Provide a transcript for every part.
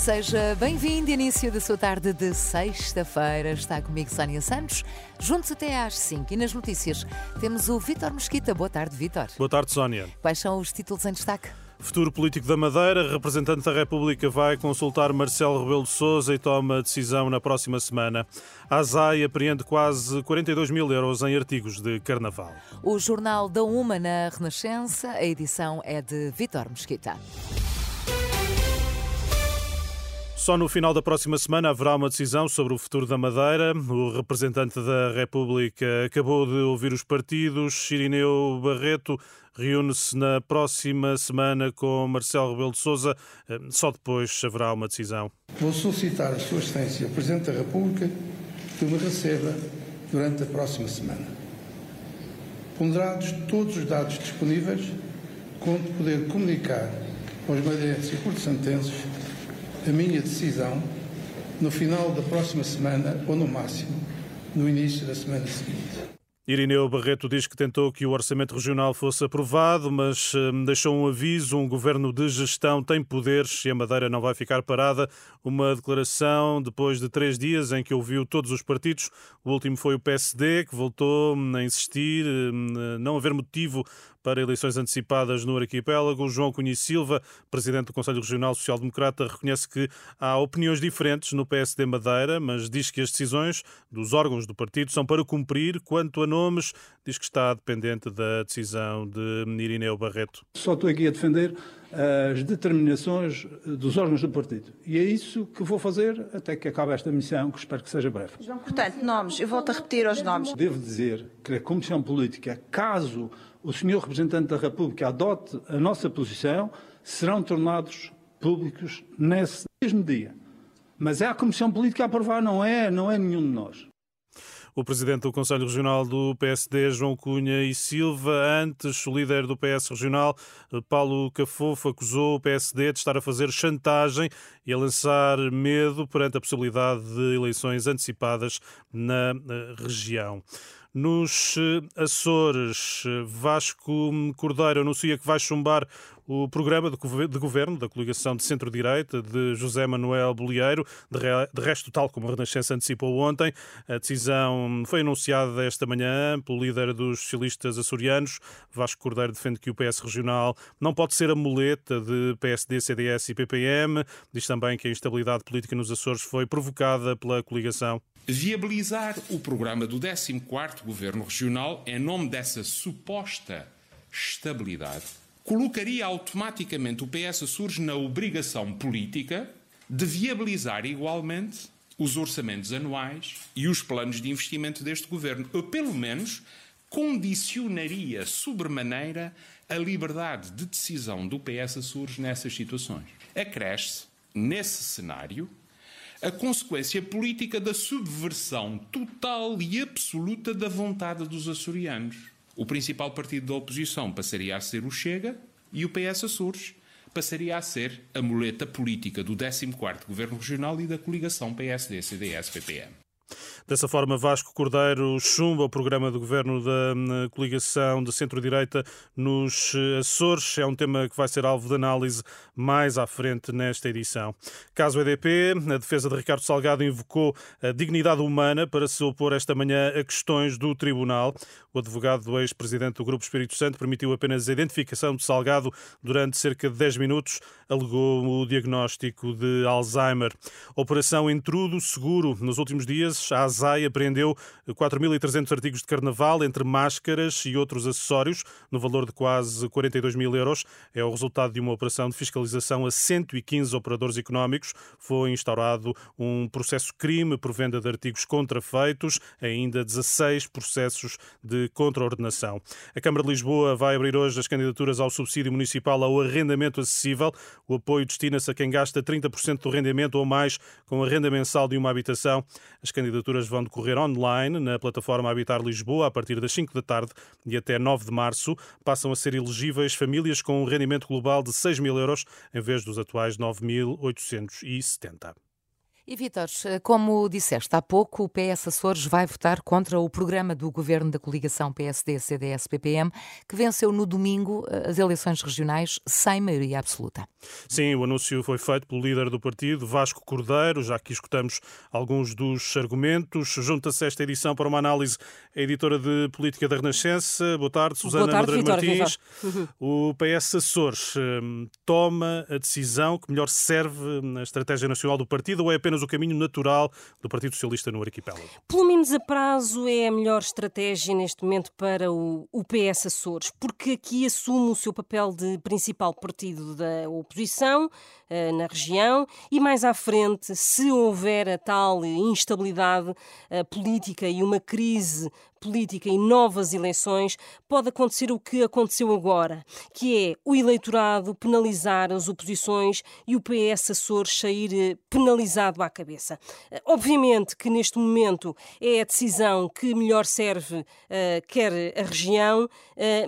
Seja bem-vindo, início da sua tarde de sexta-feira. Está comigo Sónia Santos, juntos até às 5. E nas notícias temos o Vítor Mesquita. Boa tarde, Vítor. Boa tarde, Sónia. Quais são os títulos em destaque? Futuro político da Madeira, representante da República vai consultar Marcelo Rebelo de Sousa e toma decisão na próxima semana. A ASAI apreende quase 42 mil euros em artigos de carnaval. O Jornal da Uma na Renascença, a edição é de Vítor Mesquita. Só no final da próxima semana haverá uma decisão sobre o futuro da Madeira. O representante da República acabou de ouvir os partidos. Irineu Barreto reúne-se na próxima semana com Marcelo Rebelo de Sousa. Só depois haverá uma decisão. Vou solicitar a Sua Excelência, o Presidente da República, que me receba durante a próxima semana. Ponderados todos os dados disponíveis, conto poder comunicar aos madeirenses e porto-santenses a minha decisão no final da próxima semana ou, no máximo, no início da semana seguinte. Irineu Barreto diz que tentou que o orçamento regional fosse aprovado, mas hum, deixou um aviso: um governo de gestão tem poderes e a Madeira não vai ficar parada. Uma declaração depois de três dias em que ouviu todos os partidos. O último foi o PSD, que voltou hum, a insistir, hum, não haver motivo para eleições antecipadas no arquipélago. João Cunha Silva, presidente do Conselho Regional Social Democrata, reconhece que há opiniões diferentes no PSD Madeira, mas diz que as decisões dos órgãos do partido são para cumprir. Quanto a nomes, diz que está dependente da decisão de Irineu Barreto. Só estou aqui a defender as determinações dos órgãos do partido. E é isso que vou fazer até que acabe esta missão, que espero que seja breve. Portanto, nomes, eu volto a repetir os nomes. Devo dizer que a Comissão Política, caso o senhor representante da República adote a nossa posição, serão tornados públicos nesse mesmo dia. Mas é a Comissão Política a aprovar, não é, não é nenhum de nós. O presidente do Conselho Regional do PSD, João Cunha e Silva, antes o líder do PS Regional, Paulo Cafofo, acusou o PSD de estar a fazer chantagem e a lançar medo perante a possibilidade de eleições antecipadas na região. Nos eh, Açores, Vasco Cordeiro anuncia que vai chumbar o programa de governo da coligação de centro-direita de José Manuel Bolieiro, de resto, tal como a Renascença antecipou ontem. A decisão foi anunciada esta manhã pelo líder dos socialistas açorianos. Vasco Cordeiro defende que o PS regional não pode ser a muleta de PSD, CDS e PPM. Diz também que a instabilidade política nos Açores foi provocada pela coligação viabilizar o programa do 14º Governo Regional em nome dessa suposta estabilidade colocaria automaticamente o PS Açores na obrigação política de viabilizar igualmente os orçamentos anuais e os planos de investimento deste governo. Ou pelo menos condicionaria sobremaneira a liberdade de decisão do PS Açores nessas situações. Acresce, nesse cenário, a consequência política da subversão total e absoluta da vontade dos açorianos. O principal partido da oposição passaria a ser o Chega e o PS Açores passaria a ser a muleta política do 14º Governo Regional e da coligação PSD-CDS-PPM. Dessa forma, Vasco Cordeiro chumba o programa do governo da coligação de centro-direita nos eh, Açores. É um tema que vai ser alvo de análise mais à frente nesta edição. Caso EDP, a defesa de Ricardo Salgado invocou a dignidade humana para se opor esta manhã a questões do tribunal. O advogado do ex-presidente do Grupo Espírito Santo permitiu apenas a identificação de Salgado durante cerca de 10 minutos, alegou o diagnóstico de Alzheimer. Operação Intrudo Seguro. Nos últimos dias, a SAI apreendeu 4.300 artigos de carnaval, entre máscaras e outros acessórios, no valor de quase 42 mil euros. É o resultado de uma operação de fiscalização a 115 operadores económicos. Foi instaurado um processo crime por venda de artigos contrafeitos, ainda 16 processos de contraordenação. A Câmara de Lisboa vai abrir hoje as candidaturas ao subsídio municipal ao arrendamento acessível. O apoio destina-se a quem gasta 30% do rendimento ou mais com a renda mensal de uma habitação. As candidaturas vão decorrer online na plataforma Habitar Lisboa a partir das 5 da tarde e até 9 de março. Passam a ser elegíveis famílias com um rendimento global de 6 mil euros em vez dos atuais 9.870. E Vítor, como disseste há pouco, o PS Açores vai votar contra o programa do governo da coligação PSD-CDS-PPM, que venceu no domingo eh, as eleições regionais sem maioria absoluta. Sim, o anúncio foi feito pelo líder do partido, Vasco Cordeiro, já que escutamos alguns dos argumentos. Junta-se esta edição para uma análise a editora de Política da Renascença. Boa tarde, Susana Boa tarde, Martins. Uhum. O PS Açores hum, toma a decisão que melhor serve na estratégia nacional do partido ou é apenas o caminho natural do Partido Socialista no arquipélago? Pelo menos a prazo é a melhor estratégia neste momento para o, o PS Açores, porque aqui assume o seu papel de principal partido da oposição uh, na região e mais à frente, se houver a tal instabilidade uh, política e uma crise política e novas eleições, pode acontecer o que aconteceu agora, que é o eleitorado penalizar as oposições e o PS Açores sair eh, penalizado à cabeça. Eh, obviamente que neste momento é a decisão que melhor serve uh, quer a região, uh,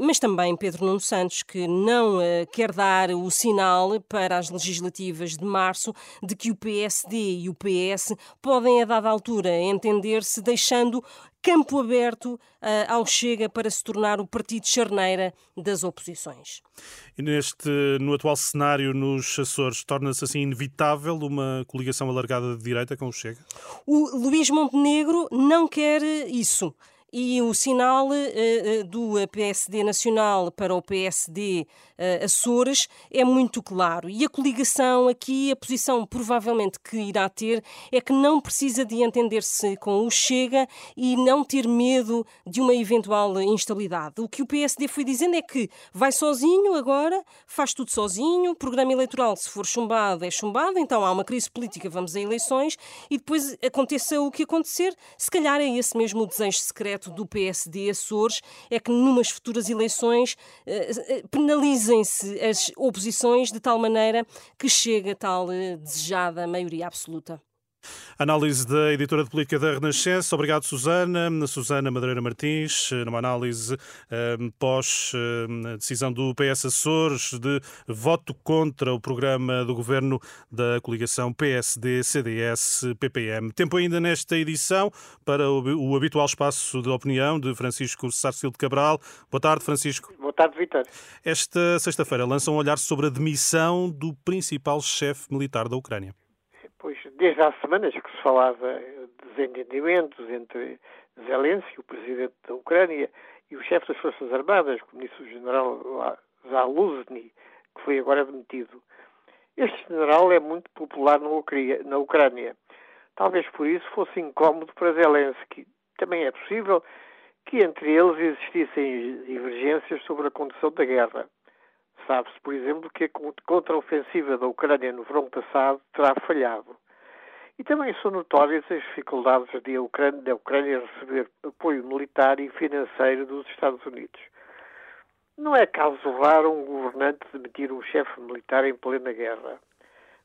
mas também Pedro Nuno Santos, que não uh, quer dar o sinal para as legislativas de março de que o PSD e o PS podem, a dada altura, entender-se deixando campo aberto uh, ao Chega para se tornar o partido charneira das oposições. E neste, no atual cenário nos Açores, torna-se assim inevitável uma coligação alargada de direita com o Chega? O Luís Montenegro não quer isso e o sinal uh, do PSD Nacional para o PSD uh, Açores é muito claro. E a coligação aqui, a posição provavelmente que irá ter é que não precisa de entender-se com o Chega e não ter medo de uma eventual instabilidade. O que o PSD foi dizendo é que vai sozinho agora, faz tudo sozinho, o programa eleitoral, se for chumbado, é chumbado, então há uma crise política, vamos a eleições e depois aconteça o que acontecer, se calhar é esse mesmo desejo secreto do PSD Açores é que numas futuras eleições eh, eh, penalizem-se as oposições de tal maneira que chega a tal eh, desejada maioria absoluta. Análise da editora de política da Renascença. Obrigado, Susana. Susana Madureira Martins, numa análise um, pós um, decisão do PS Açores de voto contra o programa do governo da coligação PSD-CDS-PPM. Tempo ainda nesta edição para o, o, habitual espaço de opinião de Francisco Sarcil de Cabral. Boa tarde, Francisco. Boa tarde, Vitor. Esta sexta-feira lança um olhar sobre a demissão do principal chefe militar da Ucrânia. Pois, desde há semanas que se falava de desentendimentos entre Zelensky, o presidente da Ucrânia, e o chefe das Forças Armadas, o ministro-general Zaluzny, que foi agora demitido. Este general é muito popular na Ucrânia. Talvez por isso fosse incómodo para Zelensky. Também é possível que entre eles existissem divergências sobre a condução da guerra. Sabe-se, por exemplo, que a contra-ofensiva da Ucrânia no verão passado terá falhado. E também são notórias as dificuldades da Ucrânia, da Ucrânia receber apoio militar e financeiro dos Estados Unidos. Não é caso raro um governante demitir um chefe militar em plena guerra,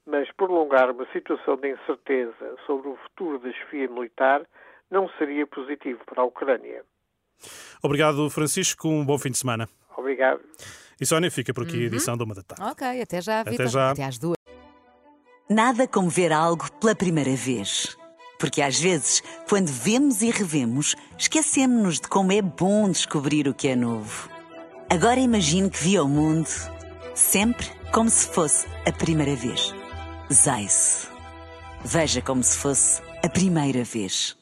mas prolongar uma situação de incerteza sobre o futuro da chefia militar não seria positivo para a Ucrânia. Obrigado, Francisco. Um bom fim de semana. Obrigado. E Sónia, fica por aqui a edição uhum. de uma da tarde. Ok, até já, Até Vitor. já. Até às duas. Nada como ver algo pela primeira vez. Porque às vezes, quando vemos e revemos, esquecemos-nos de como é bom descobrir o que é novo. Agora imagine que viu o mundo sempre como se fosse a primeira vez. Zais. Veja como se fosse a primeira vez.